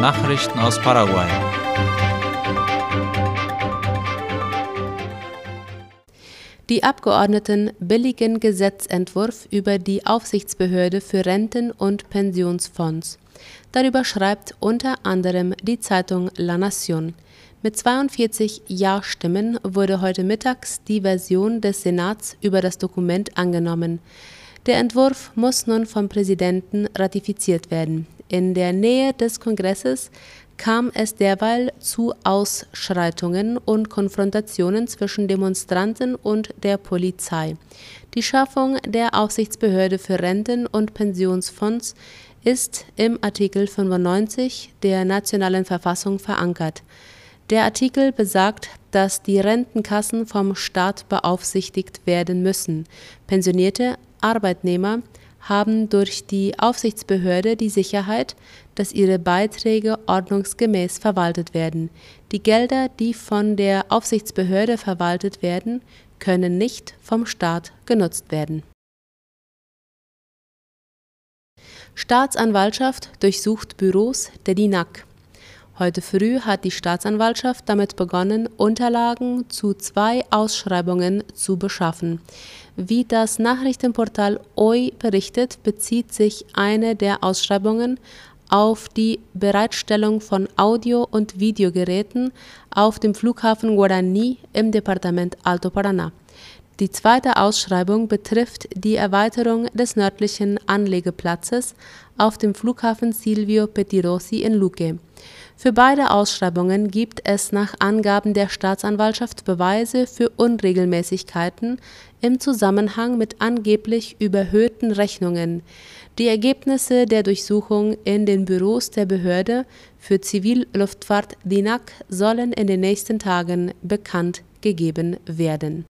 Nachrichten aus Paraguay. Die Abgeordneten billigen Gesetzentwurf über die Aufsichtsbehörde für Renten- und Pensionsfonds. Darüber schreibt unter anderem die Zeitung La Nación. Mit 42 Ja-Stimmen wurde heute mittags die Version des Senats über das Dokument angenommen. Der Entwurf muss nun vom Präsidenten ratifiziert werden. In der Nähe des Kongresses kam es derweil zu Ausschreitungen und Konfrontationen zwischen Demonstranten und der Polizei. Die Schaffung der Aufsichtsbehörde für Renten- und Pensionsfonds ist im Artikel 95 der nationalen Verfassung verankert. Der Artikel besagt, dass die Rentenkassen vom Staat beaufsichtigt werden müssen. Pensionierte Arbeitnehmer haben durch die Aufsichtsbehörde die Sicherheit, dass ihre Beiträge ordnungsgemäß verwaltet werden. Die Gelder, die von der Aufsichtsbehörde verwaltet werden, können nicht vom Staat genutzt werden. Staatsanwaltschaft durchsucht Büros der DINAG. Heute früh hat die Staatsanwaltschaft damit begonnen, Unterlagen zu zwei Ausschreibungen zu beschaffen. Wie das Nachrichtenportal OI berichtet, bezieht sich eine der Ausschreibungen auf die Bereitstellung von Audio- und Videogeräten auf dem Flughafen Guarani im Departement Alto Paraná. Die zweite Ausschreibung betrifft die Erweiterung des nördlichen Anlegeplatzes auf dem Flughafen Silvio Pettirossi in Luque. Für beide Ausschreibungen gibt es nach Angaben der Staatsanwaltschaft Beweise für Unregelmäßigkeiten im Zusammenhang mit angeblich überhöhten Rechnungen. Die Ergebnisse der Durchsuchung in den Büros der Behörde für Zivilluftfahrt DINAG sollen in den nächsten Tagen bekannt gegeben werden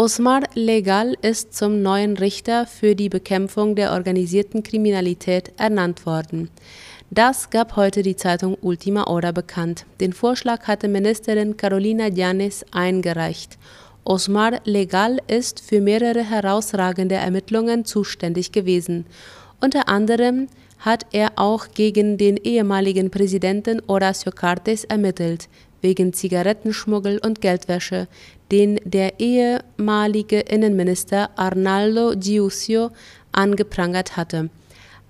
Osmar Legal ist zum neuen Richter für die Bekämpfung der organisierten Kriminalität ernannt worden. Das gab heute die Zeitung Ultima Hora bekannt. Den Vorschlag hatte Ministerin Carolina Llanes eingereicht. Osmar Legal ist für mehrere herausragende Ermittlungen zuständig gewesen. Unter anderem hat er auch gegen den ehemaligen Präsidenten Horacio Cartes ermittelt, wegen Zigarettenschmuggel und Geldwäsche, den der ehemalige Innenminister Arnaldo Giussio angeprangert hatte.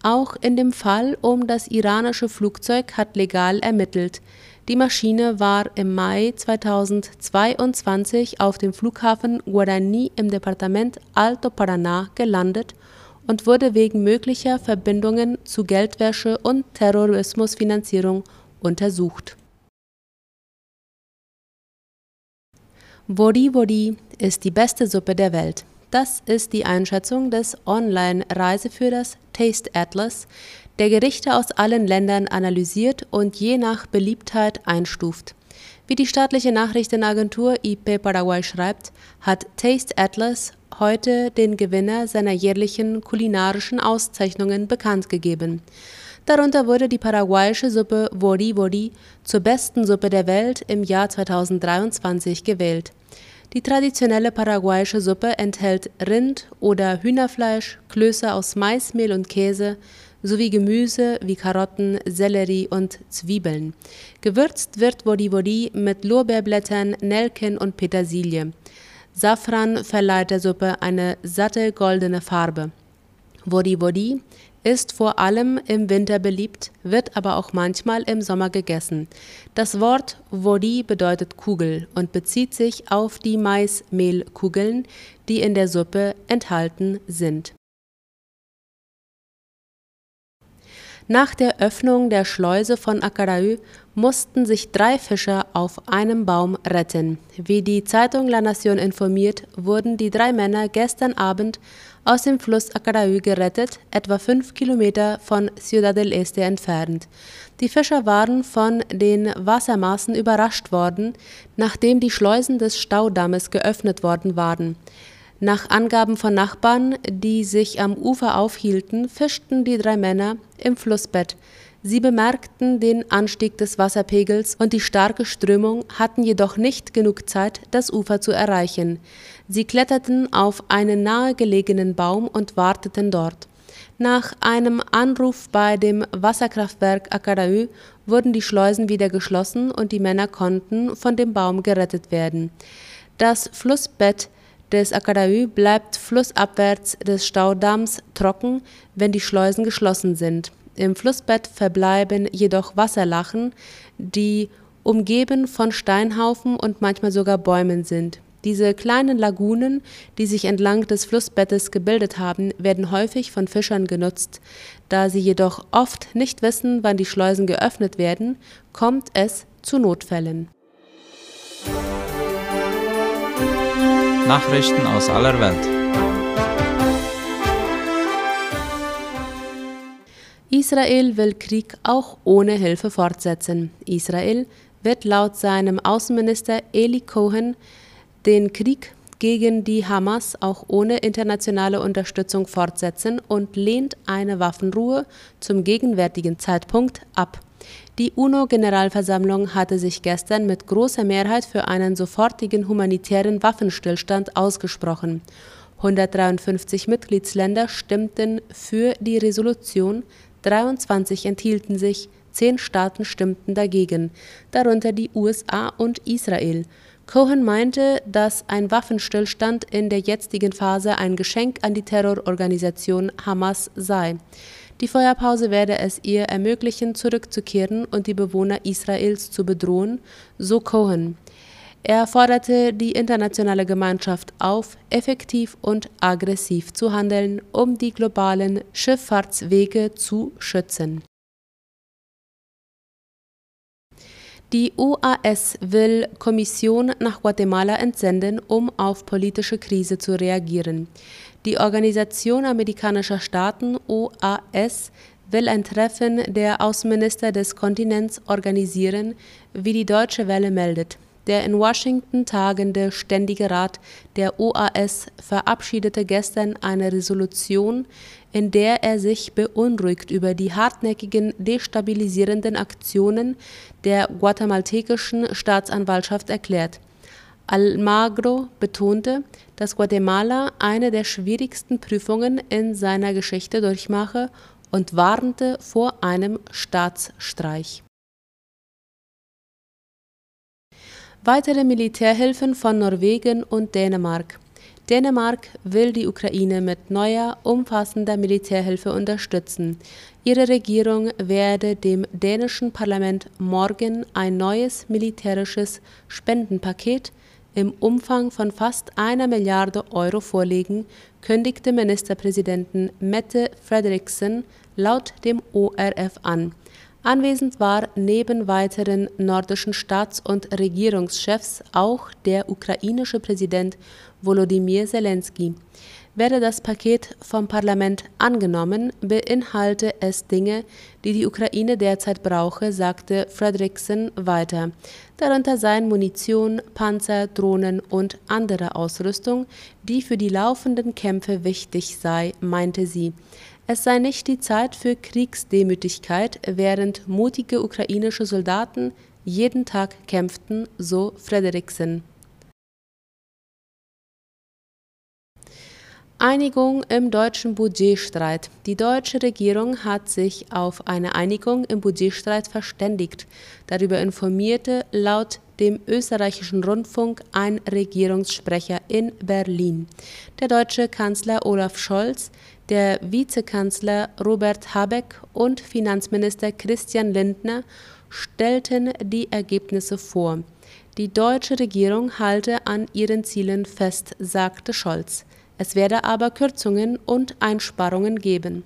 Auch in dem Fall um das iranische Flugzeug hat legal ermittelt. Die Maschine war im Mai 2022 auf dem Flughafen Guarani im Departement Alto Paraná gelandet und wurde wegen möglicher Verbindungen zu Geldwäsche und Terrorismusfinanzierung untersucht Wodi Wodi ist die beste Suppe der Welt. Das ist die Einschätzung des Online-Reiseführers Taste Atlas, der Gerichte aus allen Ländern analysiert und je nach Beliebtheit einstuft. Wie die staatliche Nachrichtenagentur IP Paraguay schreibt, hat Taste Atlas heute den Gewinner seiner jährlichen kulinarischen Auszeichnungen bekannt gegeben. Darunter wurde die paraguayische Suppe Wori Wori zur besten Suppe der Welt im Jahr 2023 gewählt. Die traditionelle paraguayische Suppe enthält Rind- oder Hühnerfleisch, Klöße aus Maismehl und Käse sowie Gemüse wie Karotten, Sellerie und Zwiebeln. Gewürzt wird Wodi mit Lorbeerblättern, Nelken und Petersilie. Safran verleiht der Suppe eine satte goldene Farbe. Wodi Wodi ist vor allem im Winter beliebt, wird aber auch manchmal im Sommer gegessen. Das Wort Wodi bedeutet Kugel und bezieht sich auf die Maismehlkugeln, die in der Suppe enthalten sind. Nach der Öffnung der Schleuse von Acaraú mussten sich drei Fischer auf einem Baum retten. Wie die Zeitung La Nación informiert, wurden die drei Männer gestern Abend aus dem Fluss Acaraú gerettet, etwa fünf Kilometer von Ciudad del Este entfernt. Die Fischer waren von den Wassermaßen überrascht worden, nachdem die Schleusen des Staudammes geöffnet worden waren. Nach Angaben von Nachbarn, die sich am Ufer aufhielten, fischten die drei Männer im Flussbett. Sie bemerkten den Anstieg des Wasserpegels und die starke Strömung, hatten jedoch nicht genug Zeit, das Ufer zu erreichen. Sie kletterten auf einen nahegelegenen Baum und warteten dort. Nach einem Anruf bei dem Wasserkraftwerk Akaraü wurden die Schleusen wieder geschlossen und die Männer konnten von dem Baum gerettet werden. Das Flussbett des Akaraü bleibt flussabwärts des Staudamms trocken, wenn die Schleusen geschlossen sind. Im Flussbett verbleiben jedoch Wasserlachen, die umgeben von Steinhaufen und manchmal sogar Bäumen sind. Diese kleinen Lagunen, die sich entlang des Flussbettes gebildet haben, werden häufig von Fischern genutzt. Da sie jedoch oft nicht wissen, wann die Schleusen geöffnet werden, kommt es zu Notfällen. Nachrichten aus aller Welt. Israel will Krieg auch ohne Hilfe fortsetzen. Israel wird laut seinem Außenminister Eli Cohen den Krieg gegen die Hamas auch ohne internationale Unterstützung fortsetzen und lehnt eine Waffenruhe zum gegenwärtigen Zeitpunkt ab. Die UNO-Generalversammlung hatte sich gestern mit großer Mehrheit für einen sofortigen humanitären Waffenstillstand ausgesprochen. 153 Mitgliedsländer stimmten für die Resolution, 23 enthielten sich, zehn Staaten stimmten dagegen, darunter die USA und Israel. Cohen meinte, dass ein Waffenstillstand in der jetzigen Phase ein Geschenk an die Terrororganisation Hamas sei. Die Feuerpause werde es ihr ermöglichen, zurückzukehren und die Bewohner Israels zu bedrohen, so Cohen. Er forderte die internationale Gemeinschaft auf, effektiv und aggressiv zu handeln, um die globalen Schifffahrtswege zu schützen. Die OAS will Kommission nach Guatemala entsenden, um auf politische Krise zu reagieren. Die Organisation amerikanischer Staaten OAS will ein Treffen der Außenminister des Kontinents organisieren, wie die Deutsche Welle meldet. Der in Washington tagende Ständige Rat der OAS verabschiedete gestern eine Resolution, in der er sich beunruhigt über die hartnäckigen destabilisierenden Aktionen der guatemaltekischen Staatsanwaltschaft erklärt. Almagro betonte, dass Guatemala eine der schwierigsten Prüfungen in seiner Geschichte durchmache und warnte vor einem Staatsstreich. Weitere Militärhilfen von Norwegen und Dänemark. Dänemark will die Ukraine mit neuer, umfassender Militärhilfe unterstützen. Ihre Regierung werde dem dänischen Parlament morgen ein neues militärisches Spendenpaket im Umfang von fast einer Milliarde Euro vorlegen, kündigte Ministerpräsidenten Mette Frederiksen laut dem ORF an. Anwesend war neben weiteren nordischen Staats- und Regierungschefs auch der ukrainische Präsident Volodymyr Zelensky. Werde das Paket vom Parlament angenommen, beinhalte es Dinge, die die Ukraine derzeit brauche, sagte Fredrickson weiter. Darunter seien Munition, Panzer, Drohnen und andere Ausrüstung, die für die laufenden Kämpfe wichtig sei, meinte sie. Es sei nicht die Zeit für Kriegsdemütigkeit, während mutige ukrainische Soldaten jeden Tag kämpften, so Frederiksen. Einigung im deutschen Budgetstreit. Die deutsche Regierung hat sich auf eine Einigung im Budgetstreit verständigt. Darüber informierte laut dem österreichischen Rundfunk ein Regierungssprecher in Berlin. Der deutsche Kanzler Olaf Scholz der Vizekanzler Robert Habeck und Finanzminister Christian Lindner stellten die Ergebnisse vor. Die deutsche Regierung halte an ihren Zielen fest, sagte Scholz. Es werde aber Kürzungen und Einsparungen geben.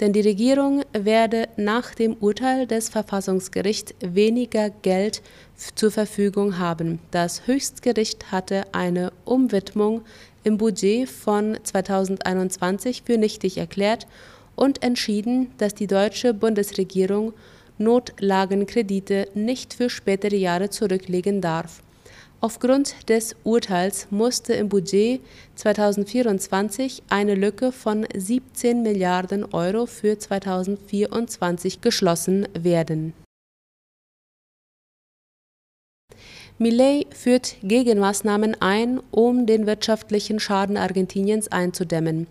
Denn die Regierung werde nach dem Urteil des Verfassungsgerichts weniger Geld zur Verfügung haben. Das Höchstgericht hatte eine Umwidmung im Budget von 2021 für nichtig erklärt und entschieden, dass die deutsche Bundesregierung Notlagenkredite nicht für spätere Jahre zurücklegen darf. Aufgrund des Urteils musste im Budget 2024 eine Lücke von 17 Milliarden Euro für 2024 geschlossen werden Millet führt Gegenmaßnahmen ein, um den wirtschaftlichen Schaden Argentiniens einzudämmen.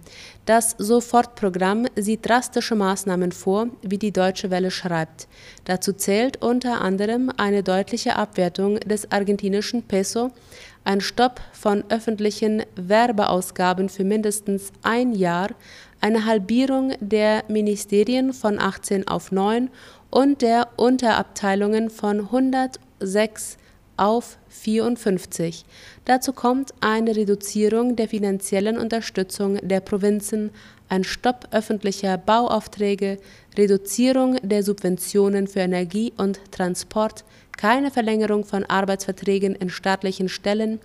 Das Sofortprogramm sieht drastische Maßnahmen vor, wie die Deutsche Welle schreibt. Dazu zählt unter anderem eine deutliche Abwertung des argentinischen Peso, ein Stopp von öffentlichen Werbeausgaben für mindestens ein Jahr, eine Halbierung der Ministerien von 18 auf 9 und der Unterabteilungen von 106 auf 54. Dazu kommt eine Reduzierung der finanziellen Unterstützung der Provinzen, ein Stopp öffentlicher Bauaufträge, Reduzierung der Subventionen für Energie und Transport, keine Verlängerung von Arbeitsverträgen in staatlichen Stellen,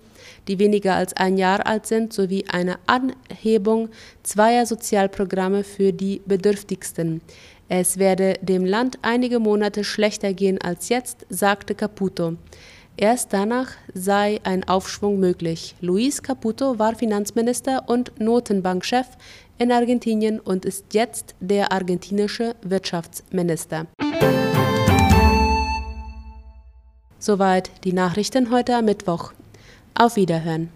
die weniger als ein Jahr alt sind, sowie eine Anhebung zweier Sozialprogramme für die Bedürftigsten. Es werde dem Land einige Monate schlechter gehen als jetzt, sagte Caputo. Erst danach sei ein Aufschwung möglich. Luis Caputo war Finanzminister und Notenbankchef in Argentinien und ist jetzt der argentinische Wirtschaftsminister. Soweit die Nachrichten heute am Mittwoch. Auf Wiederhören.